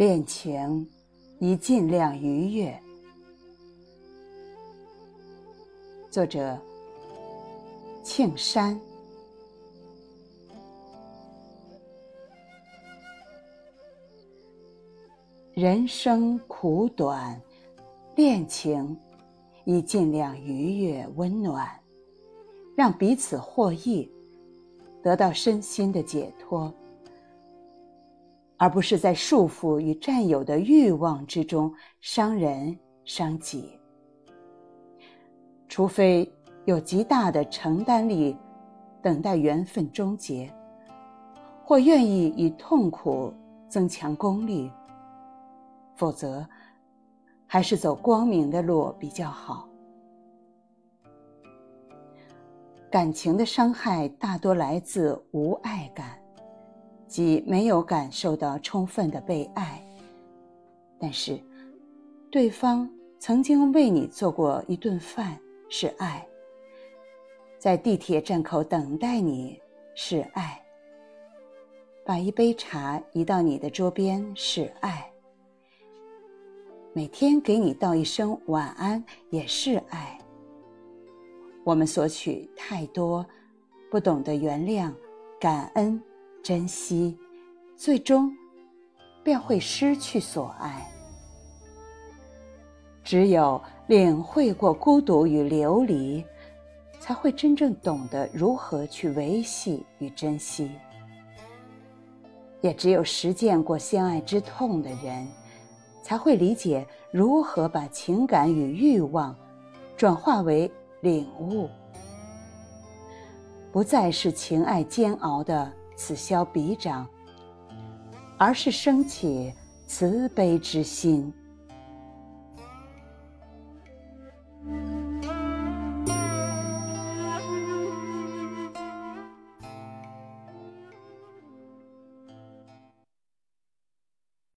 恋情宜尽量愉悦。作者：庆山。人生苦短，恋情宜尽量愉悦温暖，让彼此获益，得到身心的解脱。而不是在束缚与占有的欲望之中伤人伤己。除非有极大的承担力，等待缘分终结，或愿意以痛苦增强功力，否则，还是走光明的路比较好。感情的伤害大多来自无爱感。即没有感受到充分的被爱，但是，对方曾经为你做过一顿饭是爱，在地铁站口等待你是爱，把一杯茶移到你的桌边是爱，每天给你道一声晚安也是爱。我们索取太多，不懂得原谅、感恩。珍惜，最终便会失去所爱。只有领会过孤独与流离，才会真正懂得如何去维系与珍惜。也只有实践过相爱之痛的人，才会理解如何把情感与欲望转化为领悟，不再是情爱煎熬的。此消彼长，而是升起慈悲之心。